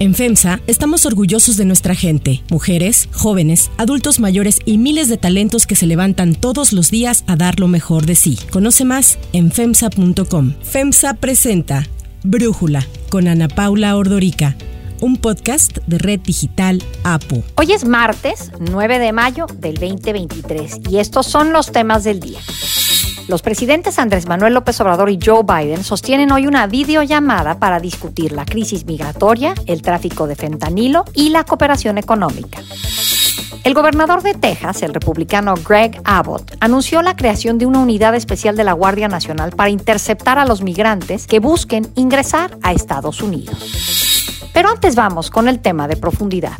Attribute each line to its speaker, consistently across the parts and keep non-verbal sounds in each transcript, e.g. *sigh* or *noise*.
Speaker 1: En FEMSA estamos orgullosos de nuestra gente, mujeres, jóvenes, adultos mayores y miles de talentos que se levantan todos los días a dar lo mejor de sí. Conoce más en FEMSA.com. FEMSA presenta Brújula con Ana Paula Ordorica un podcast de Red Digital APO.
Speaker 2: Hoy es martes 9 de mayo del 2023 y estos son los temas del día. Los presidentes Andrés Manuel López Obrador y Joe Biden sostienen hoy una videollamada para discutir la crisis migratoria, el tráfico de fentanilo y la cooperación económica. El gobernador de Texas, el republicano Greg Abbott, anunció la creación de una unidad especial de la Guardia Nacional para interceptar a los migrantes que busquen ingresar a Estados Unidos. Pero antes vamos con el tema de profundidad.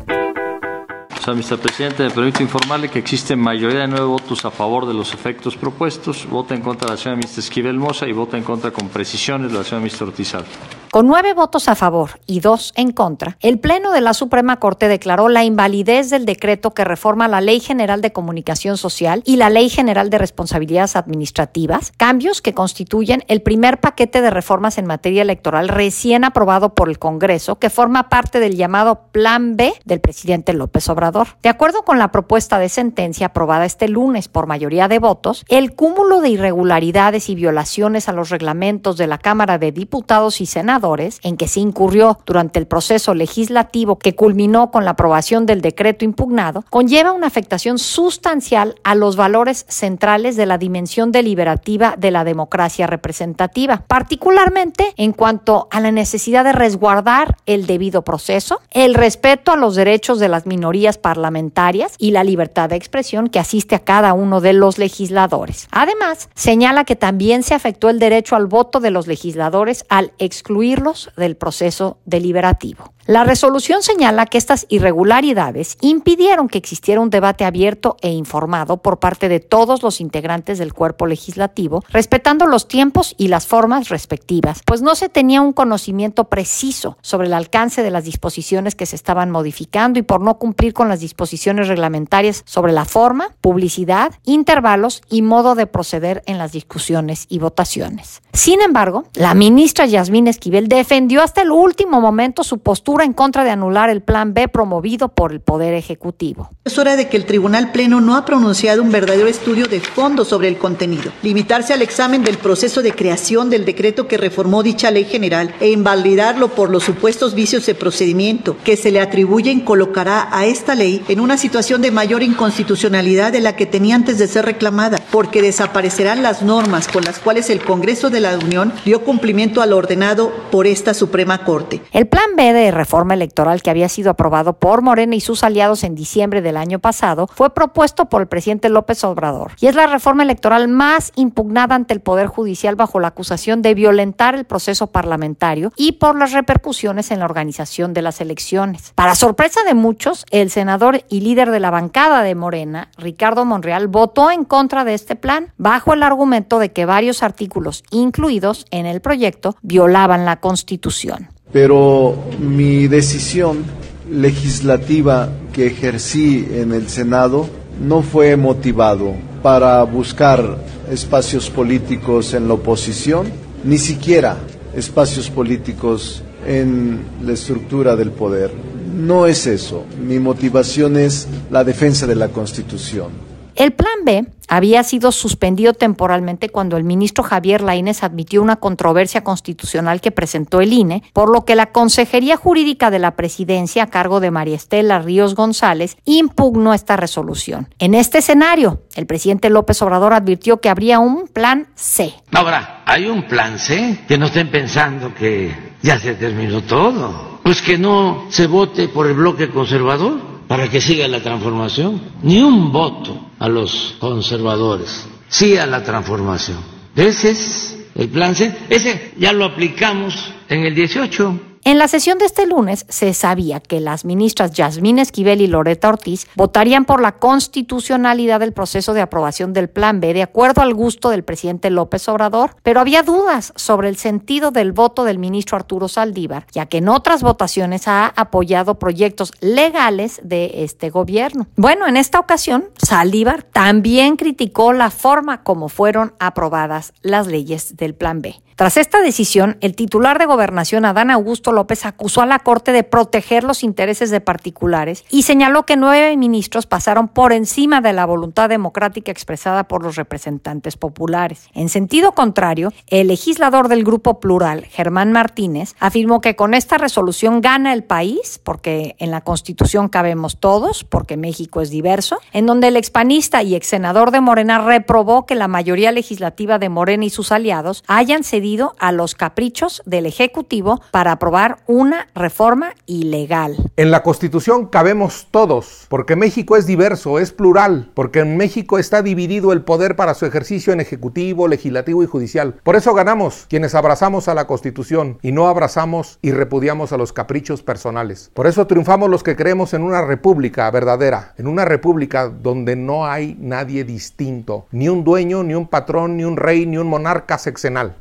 Speaker 3: O sea, Mr. Presidente, me permito informarle que existe mayoría de nueve votos a favor de los efectos propuestos, vota en contra la señora Mr. Esquivel Mosa y vota en contra con precisiones la señora Mr. Ortizal.
Speaker 2: Con nueve votos a favor y dos en contra, el Pleno de la Suprema Corte declaró la invalidez del decreto que reforma la Ley General de Comunicación Social y la Ley General de Responsabilidades Administrativas, cambios que constituyen el primer paquete de reformas en materia electoral recién aprobado por el Congreso, que forma parte del llamado Plan B del presidente López Obrador. De acuerdo con la propuesta de sentencia aprobada este lunes por mayoría de votos, el cúmulo de irregularidades y violaciones a los reglamentos de la Cámara de Diputados y Senado en que se incurrió durante el proceso legislativo que culminó con la aprobación del decreto impugnado, conlleva una afectación sustancial a los valores centrales de la dimensión deliberativa de la democracia representativa, particularmente en cuanto a la necesidad de resguardar el debido proceso, el respeto a los derechos de las minorías parlamentarias y la libertad de expresión que asiste a cada uno de los legisladores. Además, señala que también se afectó el derecho al voto de los legisladores al excluir del proceso deliberativo. La resolución señala que estas irregularidades impidieron que existiera un debate abierto e informado por parte de todos los integrantes del cuerpo legislativo, respetando los tiempos y las formas respectivas, pues no se tenía un conocimiento preciso sobre el alcance de las disposiciones que se estaban modificando y por no cumplir con las disposiciones reglamentarias sobre la forma, publicidad, intervalos y modo de proceder en las discusiones y votaciones. Sin embargo, la ministra Yasmín Esquivel defendió hasta el último momento su postura en contra de anular el Plan B promovido por el Poder Ejecutivo.
Speaker 4: Es hora de que el Tribunal Pleno no ha pronunciado un verdadero estudio de fondo sobre el contenido. Limitarse al examen del proceso de creación del decreto que reformó dicha ley general e invalidarlo por los supuestos vicios de procedimiento que se le atribuyen colocará a esta ley en una situación de mayor inconstitucionalidad de la que tenía antes de ser reclamada, porque desaparecerán las normas con las cuales el Congreso de la Unión dio cumplimiento al ordenado por esta Suprema Corte.
Speaker 2: El Plan B de reforma electoral que había sido aprobado por Morena y sus aliados en diciembre del año pasado fue propuesto por el presidente López Obrador y es la reforma electoral más impugnada ante el Poder Judicial bajo la acusación de violentar el proceso parlamentario y por las repercusiones en la organización de las elecciones. Para sorpresa de muchos, el senador y líder de la bancada de Morena, Ricardo Monreal, votó en contra de este plan bajo el argumento de que varios artículos incluidos en el proyecto violaban la Constitución
Speaker 5: pero mi decisión legislativa que ejercí en el Senado no fue motivado para buscar espacios políticos en la oposición, ni siquiera espacios políticos en la estructura del poder. No es eso. Mi motivación es la defensa de la Constitución.
Speaker 2: El plan B había sido suspendido temporalmente cuando el ministro Javier Laínez admitió una controversia constitucional que presentó el INE, por lo que la Consejería Jurídica de la Presidencia, a cargo de María Estela Ríos González, impugnó esta resolución. En este escenario, el presidente López Obrador advirtió que habría un plan C.
Speaker 6: Ahora, hay un plan C, que no estén pensando que ya se terminó todo. Pues que no se vote por el bloque conservador para que siga la transformación. Ni un voto a los conservadores, sí a la transformación. Ese es el plan C. Ese ya lo aplicamos en el 18.
Speaker 2: En la sesión de este lunes se sabía que las ministras Yasmín Esquivel y Loreta Ortiz votarían por la constitucionalidad del proceso de aprobación del Plan B de acuerdo al gusto del presidente López Obrador, pero había dudas sobre el sentido del voto del ministro Arturo Saldívar, ya que en otras votaciones ha apoyado proyectos legales de este gobierno. Bueno, en esta ocasión, Saldívar también criticó la forma como fueron aprobadas las leyes del Plan B. Tras esta decisión, el titular de gobernación, Adán Augusto López acusó a la Corte de proteger los intereses de particulares y señaló que nueve ministros pasaron por encima de la voluntad democrática expresada por los representantes populares. En sentido contrario, el legislador del Grupo Plural, Germán Martínez, afirmó que con esta resolución gana el país, porque en la Constitución cabemos todos, porque México es diverso, en donde el expanista y ex senador de Morena reprobó que la mayoría legislativa de Morena y sus aliados hayan cedido a los caprichos del Ejecutivo para aprobar una reforma ilegal.
Speaker 7: En la Constitución cabemos todos, porque México es diverso, es plural, porque en México está dividido el poder para su ejercicio en Ejecutivo, Legislativo y Judicial. Por eso ganamos quienes abrazamos a la Constitución y no abrazamos y repudiamos a los caprichos personales. Por eso triunfamos los que creemos en una república verdadera, en una república donde no hay nadie distinto, ni un dueño, ni un patrón, ni un rey, ni un monarca sexenal.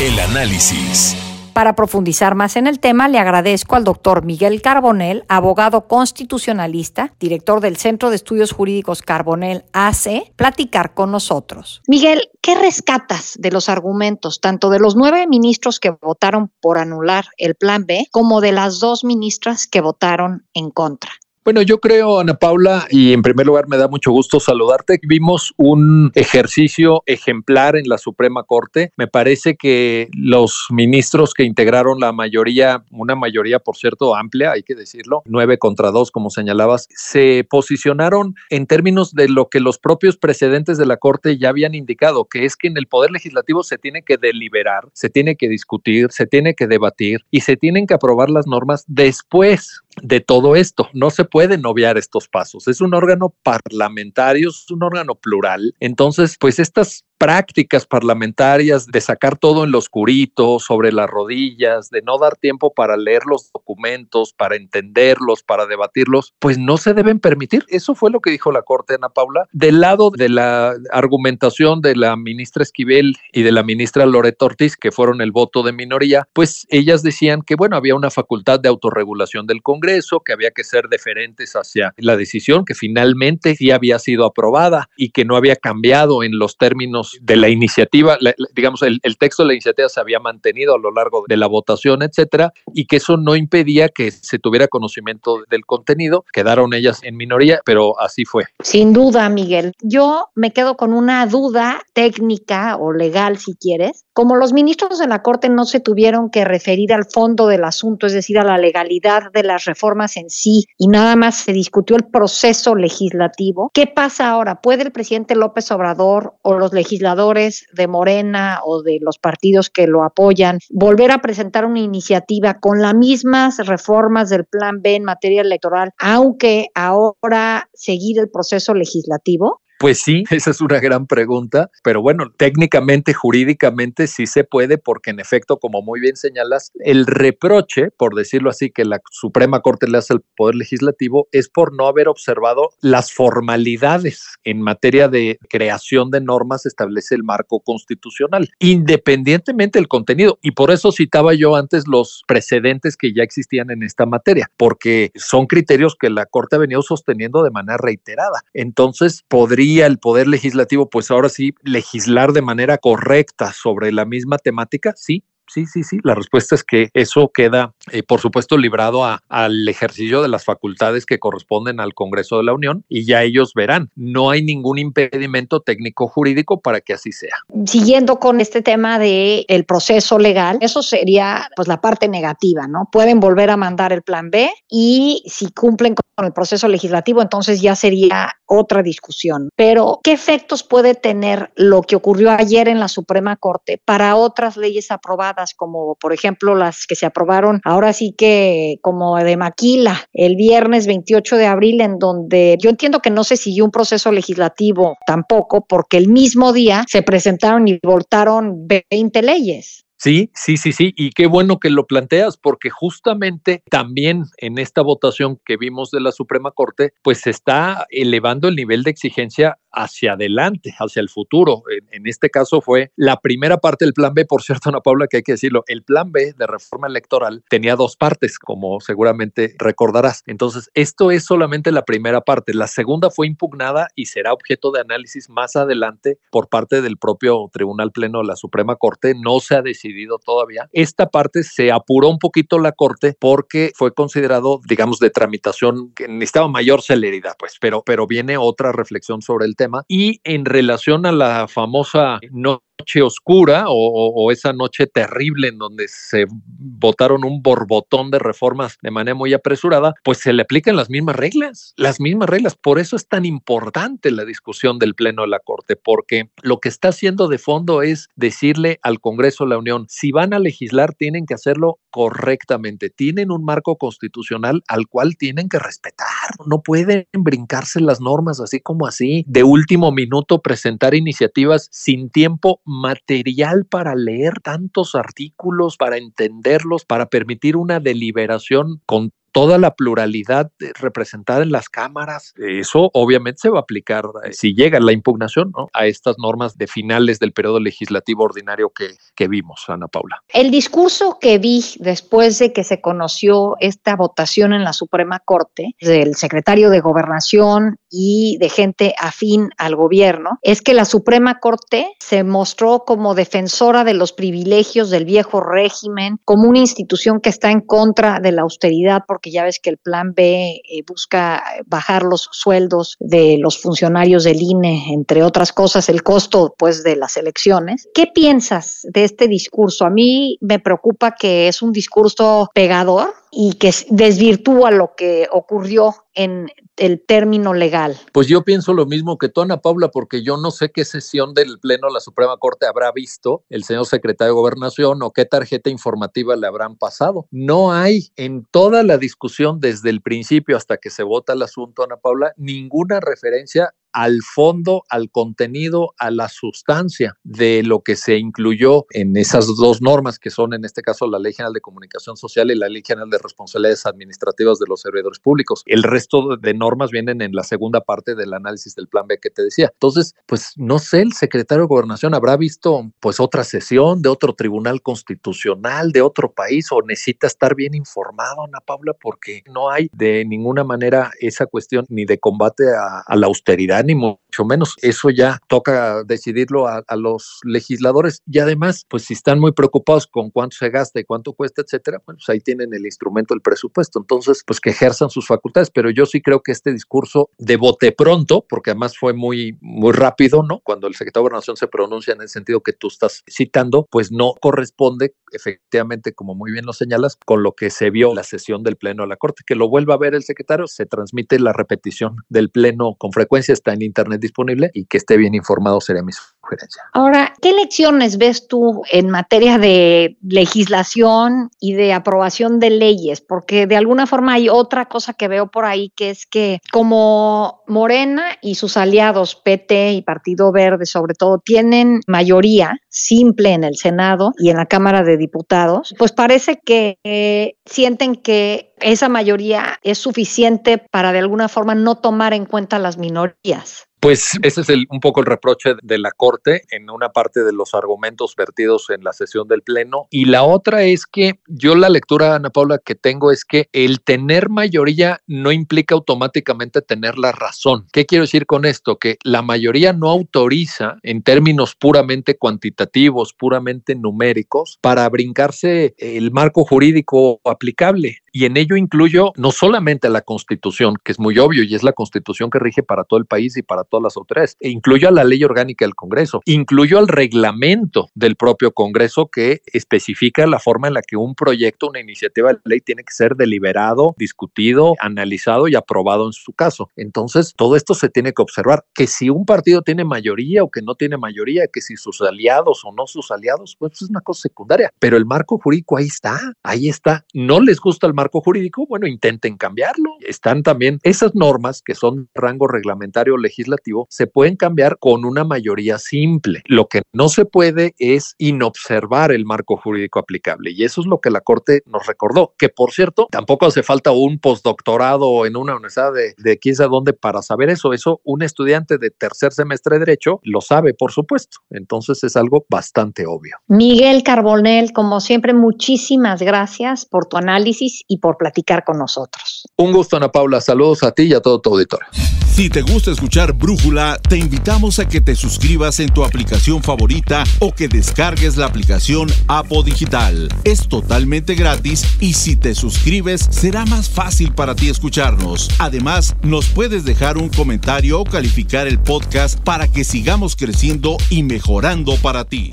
Speaker 8: El análisis.
Speaker 2: Para profundizar más en el tema, le agradezco al doctor Miguel Carbonel, abogado constitucionalista, director del Centro de Estudios Jurídicos Carbonel AC, platicar con nosotros. Miguel, ¿qué rescatas de los argumentos tanto de los nueve ministros que votaron por anular el Plan B como de las dos ministras que votaron en contra?
Speaker 9: Bueno, yo creo, Ana Paula, y en primer lugar me da mucho gusto saludarte. Vimos un ejercicio ejemplar en la Suprema Corte. Me parece que los ministros que integraron la mayoría, una mayoría por cierto amplia, hay que decirlo, nueve contra dos, como señalabas, se posicionaron en términos de lo que los propios precedentes de la Corte ya habían indicado, que es que en el Poder Legislativo se tiene que deliberar, se tiene que discutir, se tiene que debatir y se tienen que aprobar las normas después de todo esto. No se pueden obviar estos pasos. Es un órgano parlamentario, es un órgano plural. Entonces, pues estas prácticas parlamentarias de sacar todo en lo oscurito, sobre las rodillas, de no dar tiempo para leer los documentos, para entenderlos, para debatirlos, pues no se deben permitir. Eso fue lo que dijo la Corte, Ana Paula. Del lado de la argumentación de la ministra Esquivel y de la ministra Loreto Ortiz, que fueron el voto de minoría, pues ellas decían que, bueno, había una facultad de autorregulación del Congreso, que había que ser deferentes hacia la decisión que finalmente sí había sido aprobada y que no había cambiado en los términos de la iniciativa, digamos, el, el, texto de la iniciativa se había mantenido a lo largo de la votación, etcétera, y que eso no impedía que se tuviera conocimiento del contenido. Quedaron ellas en minoría, pero así fue.
Speaker 2: Sin duda, Miguel. Yo me quedo con una duda técnica o legal, si quieres. Como los ministros de la Corte no se tuvieron que referir al fondo del asunto, es decir, a la legalidad de las reformas en sí, y nada más se discutió el proceso legislativo, ¿qué pasa ahora? ¿Puede el presidente López Obrador o los legisladores de Morena o de los partidos que lo apoyan volver a presentar una iniciativa con las mismas reformas del Plan B en materia electoral, aunque ahora seguir el proceso legislativo?
Speaker 9: Pues sí, *laughs* esa es una gran pregunta, pero bueno, técnicamente, jurídicamente sí se puede porque en efecto, como muy bien señalas, el reproche, por decirlo así, que la Suprema Corte le hace al Poder Legislativo es por no haber observado las formalidades en materia de creación de normas establece el marco constitucional, independientemente del contenido. Y por eso citaba yo antes los precedentes que ya existían en esta materia, porque son criterios que la Corte ha venido sosteniendo de manera reiterada. Entonces, podría el Poder Legislativo, pues ahora sí, legislar de manera correcta sobre la misma temática? Sí, sí, sí, sí. La respuesta es que eso queda, eh, por supuesto, librado al ejercicio de las facultades que corresponden al Congreso de la Unión y ya ellos verán. No hay ningún impedimento técnico jurídico para que así sea.
Speaker 2: Siguiendo con este tema de el proceso legal, eso sería pues la parte negativa, ¿no? Pueden volver a mandar el plan B y si cumplen con el proceso legislativo, entonces ya sería otra discusión. Pero, ¿qué efectos puede tener lo que ocurrió ayer en la Suprema Corte para otras leyes aprobadas? Como por ejemplo las que se aprobaron ahora sí que como de Maquila el viernes 28 de abril, en donde yo entiendo que no se siguió un proceso legislativo tampoco, porque el mismo día se presentaron y votaron 20 leyes.
Speaker 9: Sí, sí, sí, sí, y qué bueno que lo planteas, porque justamente también en esta votación que vimos de la Suprema Corte, pues se está elevando el nivel de exigencia hacia adelante, hacia el futuro. En, este caso fue la primera parte del plan B, por cierto, Ana Paula, que hay que decirlo, el plan B de reforma electoral tenía dos partes, como seguramente recordarás. Entonces, esto es solamente la primera parte. La segunda fue impugnada y será objeto de análisis más adelante por parte del propio Tribunal Pleno de la Suprema Corte. No se ha decidido todavía. Esta parte se apuró un poquito la Corte porque fue considerado, digamos, de tramitación que necesitaba mayor celeridad, pues, pero, pero viene otra reflexión sobre el tema. Y en relación a la famosa no noche oscura o, esa noche terrible en donde se votaron un borbotón de reformas de manera muy apresurada, pues se le aplican las mismas reglas, las mismas reglas. Por eso es tan importante la discusión del Pleno de la Corte, porque lo que está haciendo de fondo es decirle al Congreso de la Unión, si van a legislar, tienen que hacerlo correctamente, tienen un marco constitucional al cual tienen que respetar, no pueden brincarse las normas así como así, de último minuto presentar iniciativas sin tiempo material para leer tantos artículos, para entenderlos, para permitir una deliberación con toda la pluralidad representada en las cámaras. Eso obviamente se va a aplicar eh, si llega la impugnación a estas normas de finales del periodo legislativo ordinario que vimos, Ana Paula.
Speaker 2: El discurso que vi después de que se conoció esta votación en la Suprema Corte del secretario de Gobernación y de gente afín al gobierno es que la Suprema Corte se mostró como defensora de los privilegios del viejo régimen, como una institución que está en contra de la austeridad porque ya ves que el plan B eh, busca bajar los sueldos de los funcionarios del INE, entre otras cosas, el costo pues de las elecciones. ¿Qué piensas de este discurso? A mí me preocupa que es un discurso pegador y que desvirtúa lo que ocurrió en el término legal.
Speaker 9: Pues yo pienso lo mismo que tú, Ana Paula, porque yo no sé qué sesión del Pleno de la Suprema Corte habrá visto el señor secretario de Gobernación o qué tarjeta informativa le habrán pasado. No hay en toda la discusión desde el principio hasta que se vota el asunto, Ana Paula, ninguna referencia al fondo, al contenido, a la sustancia de lo que se incluyó en esas dos normas que son en este caso la Ley General de Comunicación Social y la Ley General de Responsabilidades Administrativas de los Servidores Públicos. El resto de normas vienen en la segunda parte del análisis del plan B que te decía. Entonces, pues no sé, el secretario de Gobernación habrá visto pues otra sesión de otro tribunal constitucional de otro país o necesita estar bien informado, Ana Paula, porque no hay de ninguna manera esa cuestión ni de combate a, a la austeridad ni mucho menos. Eso ya toca decidirlo a, los legisladores y además, pues si están muy preocupados con cuánto se gasta y cuánto cuesta, etcétera, bueno, pues ahí tienen el instrumento del presupuesto. Entonces, pues que ejerzan sus facultades. Pero yo sí creo que este discurso de bote pronto, porque además fue muy, muy rápido, ¿no? Cuando el secretario de Gobernación se pronuncia en el sentido que tú estás citando, pues no corresponde efectivamente, como muy bien lo señalas, con lo que se vio en la sesión del Pleno de la Corte. Que lo vuelva a ver el secretario, se transmite la repetición del Pleno con frecuencia, está en Internet disponible y que esté bien informado sería mi sugerencia.
Speaker 2: Ahora, ¿qué lecciones ves tú en materia de legislación y de aprobación de leyes? Porque de alguna forma hay otra cosa que veo por ahí, que es que como Morena y sus aliados, PT y Partido Verde sobre todo, tienen mayoría simple en el Senado y en la Cámara de Diputados, pues parece que eh, sienten que esa mayoría es suficiente para de alguna forma no tomar en cuenta las minorías.
Speaker 9: Pues ese es un poco el reproche de la Corte en una parte de los argumentos vertidos en la sesión del Pleno. Y la otra es que yo la lectura, Ana Paula, que tengo es que el tener mayoría no implica automáticamente tener la razón. ¿Qué quiero decir con esto? Que la mayoría no autoriza en términos puramente cuantitativos, puramente numéricos, para brincarse el marco jurídico aplicable. Y en ello incluyo no solamente la Constitución, que es muy obvio y es la Constitución que rige para todo el país y para todas las autoridades, e incluyo a la ley orgánica del Congreso, incluyo al reglamento del propio Congreso que especifica la forma en la que un proyecto, una iniciativa de ley tiene que ser deliberado, discutido, analizado y aprobado en su caso. Entonces, todo esto se tiene que observar, que si un partido tiene mayoría o que no tiene mayoría, que si sus aliados o no sus aliados, pues es una cosa secundaria, pero el marco jurídico ahí está, ahí está. No les gusta el marco jurídico, bueno, intenten cambiarlo. Están también esas normas que son rango reglamentario legislativo, se pueden cambiar con una mayoría simple. Lo que no se puede es inobservar el marco jurídico aplicable. Y eso es lo que la Corte nos recordó, que por cierto, tampoco hace falta un postdoctorado en una universidad de, de quién sabe dónde para saber eso. Eso un estudiante de tercer semestre de Derecho lo sabe, por supuesto. Entonces es algo bastante obvio.
Speaker 2: Miguel Carbonel, como siempre, muchísimas gracias por tu análisis y por platicar con nosotros.
Speaker 9: Un gusto, Ana Paula. Saludos a ti y a todo tu auditorio.
Speaker 8: Si te gusta escuchar Brújula, te invitamos a que te suscribas en tu aplicación favorita o que descargues la aplicación Apo Digital. Es totalmente gratis y si te suscribes será más fácil para ti escucharnos. Además, nos puedes dejar un comentario o calificar el podcast para que sigamos creciendo y mejorando para ti.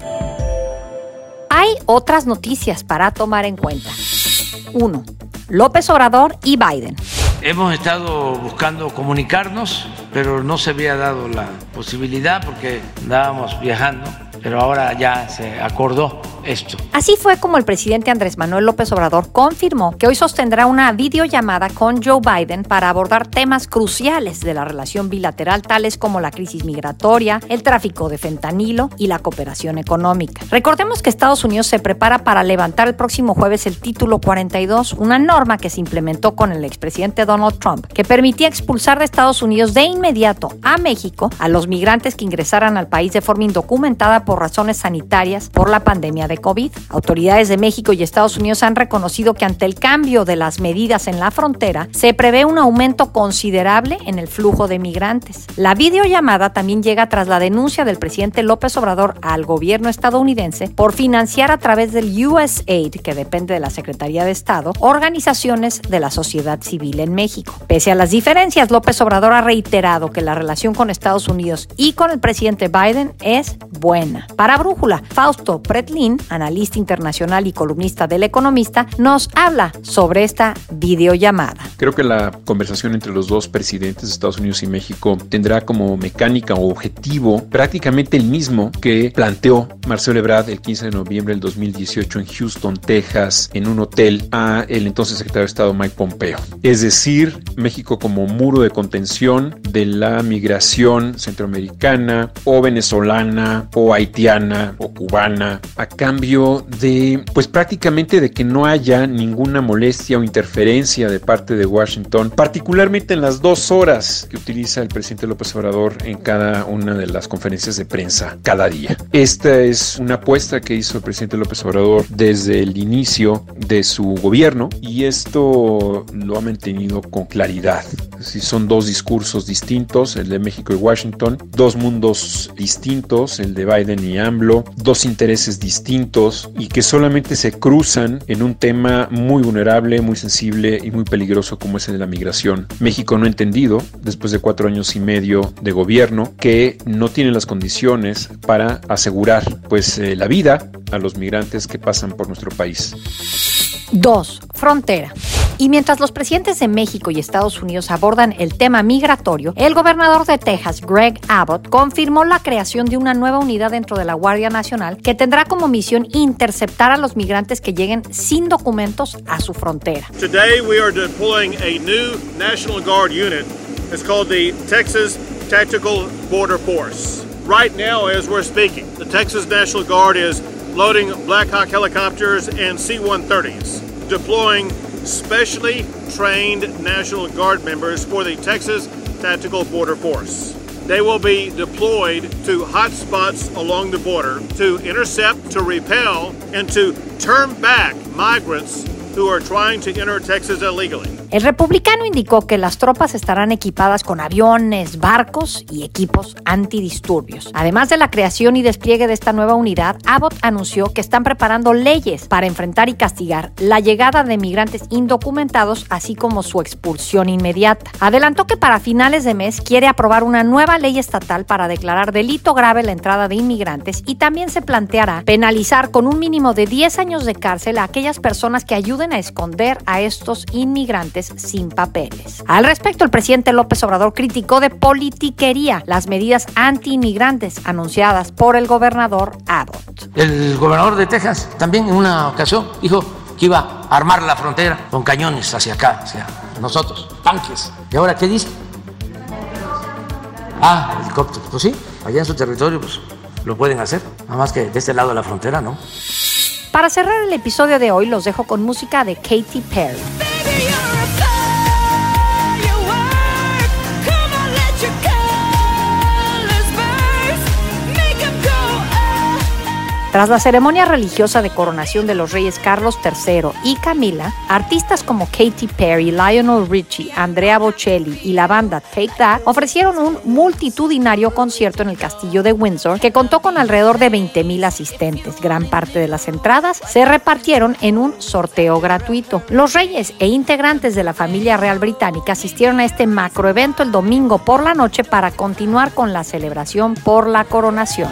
Speaker 2: Hay otras noticias para tomar en cuenta. 1. López Obrador y Biden.
Speaker 6: Hemos estado buscando comunicarnos, pero no se había dado la posibilidad porque andábamos viajando, pero ahora ya se acordó esto.
Speaker 2: Así fue como el presidente Andrés Manuel López Obrador confirmó que hoy sostendrá una videollamada con Joe Biden para abordar temas cruciales de la relación bilateral, tales como la crisis migratoria, el tráfico de fentanilo y la cooperación económica. Recordemos que Estados Unidos se prepara para levantar el próximo jueves el título 42, una norma que se implementó con el expresidente Donald Trump, que permitía expulsar de Estados Unidos de inmediato a México a los migrantes que ingresaran al país de forma indocumentada por razones sanitarias por la pandemia de COVID. Autoridades de México y Estados Unidos han reconocido que ante el cambio de las medidas en la frontera se prevé un aumento considerable en el flujo de migrantes. La videollamada también llega tras la denuncia del presidente López Obrador al gobierno estadounidense por financiar a través del USAID, que depende de la Secretaría de Estado, organizaciones de la sociedad civil en México. Pese a las diferencias, López Obrador ha reiterado que la relación con Estados Unidos y con el presidente Biden es buena. Para Brújula, Fausto Pretlin, analista internacional y columnista del Economista, nos habla sobre esta videollamada.
Speaker 10: Creo que la conversación entre los dos presidentes de Estados Unidos y México tendrá como mecánica o objetivo prácticamente el mismo que planteó Marcelo Ebrard el 15 de noviembre del 2018 en Houston, Texas, en un hotel a el entonces secretario de Estado Mike Pompeo. Es decir, México como muro de contención de la migración centroamericana o venezolana o haitiana o cubana a cambio de pues prácticamente de que no haya ninguna molestia o interferencia de parte de Washington, particularmente en las dos horas que utiliza el presidente López Obrador en cada una de las conferencias de prensa cada día. Esta es una apuesta que hizo el presidente López Obrador desde el inicio de su gobierno y esto lo ha mantenido con claridad. Si son dos discursos distintos, el de México y Washington, dos mundos distintos, el de Biden y AMLO, dos intereses distintos y que solamente se cruzan en un tema muy vulnerable, muy sensible y muy peligroso como es el de la migración. México no ha entendido, después de cuatro años y medio de gobierno, que no tiene las condiciones para asegurar pues eh, la vida a los migrantes que pasan por nuestro país.
Speaker 2: 2. Frontera. Y mientras los presidentes de México y Estados Unidos abordan el tema migratorio, el gobernador de Texas, Greg Abbott, confirmó la creación de una nueva unidad dentro de la Guardia Nacional que tendrá como misión interceptar a los migrantes que lleguen sin documentos a su frontera.
Speaker 11: Today we are deploying a new National Guard unit. It's called the Texas Tactical Border Force. Right now, as we're speaking, the Texas National Guard is loading Black Hawk helicopters and C-130s, deploying specially trained National Guard members for the Texas Tactical Border Force. They will be deployed to hot spots along the border to intercept, to repel, and to turn back migrants who are trying to enter Texas illegally.
Speaker 2: El republicano indicó que las tropas estarán equipadas con aviones, barcos y equipos antidisturbios. Además de la creación y despliegue de esta nueva unidad, Abbott anunció que están preparando leyes para enfrentar y castigar la llegada de migrantes indocumentados, así como su expulsión inmediata. Adelantó que para finales de mes quiere aprobar una nueva ley estatal para declarar delito grave la entrada de inmigrantes y también se planteará penalizar con un mínimo de 10 años de cárcel a aquellas personas que ayuden a esconder a estos inmigrantes sin papeles. Al respecto, el presidente López Obrador criticó de politiquería las medidas anti-inmigrantes anunciadas por el gobernador Abbott.
Speaker 6: El gobernador de Texas también en una ocasión dijo que iba a armar la frontera con cañones hacia acá, hacia nosotros, tanques. ¿Y ahora qué dice? Ah, helicópteros. Pues sí, allá en su territorio pues, lo pueden hacer, nada más que de este lado de la frontera, ¿no?
Speaker 2: Para cerrar el episodio de hoy, los dejo con música de Katy Perry. Tras la ceremonia religiosa de coronación de los reyes Carlos III y Camila, artistas como Katy Perry, Lionel Richie, Andrea Bocelli y la banda Take That ofrecieron un multitudinario concierto en el castillo de Windsor que contó con alrededor de 20.000 asistentes. Gran parte de las entradas se repartieron en un sorteo gratuito. Los reyes e integrantes de la familia real británica asistieron a este macroevento el domingo por la noche para continuar con la celebración por la coronación.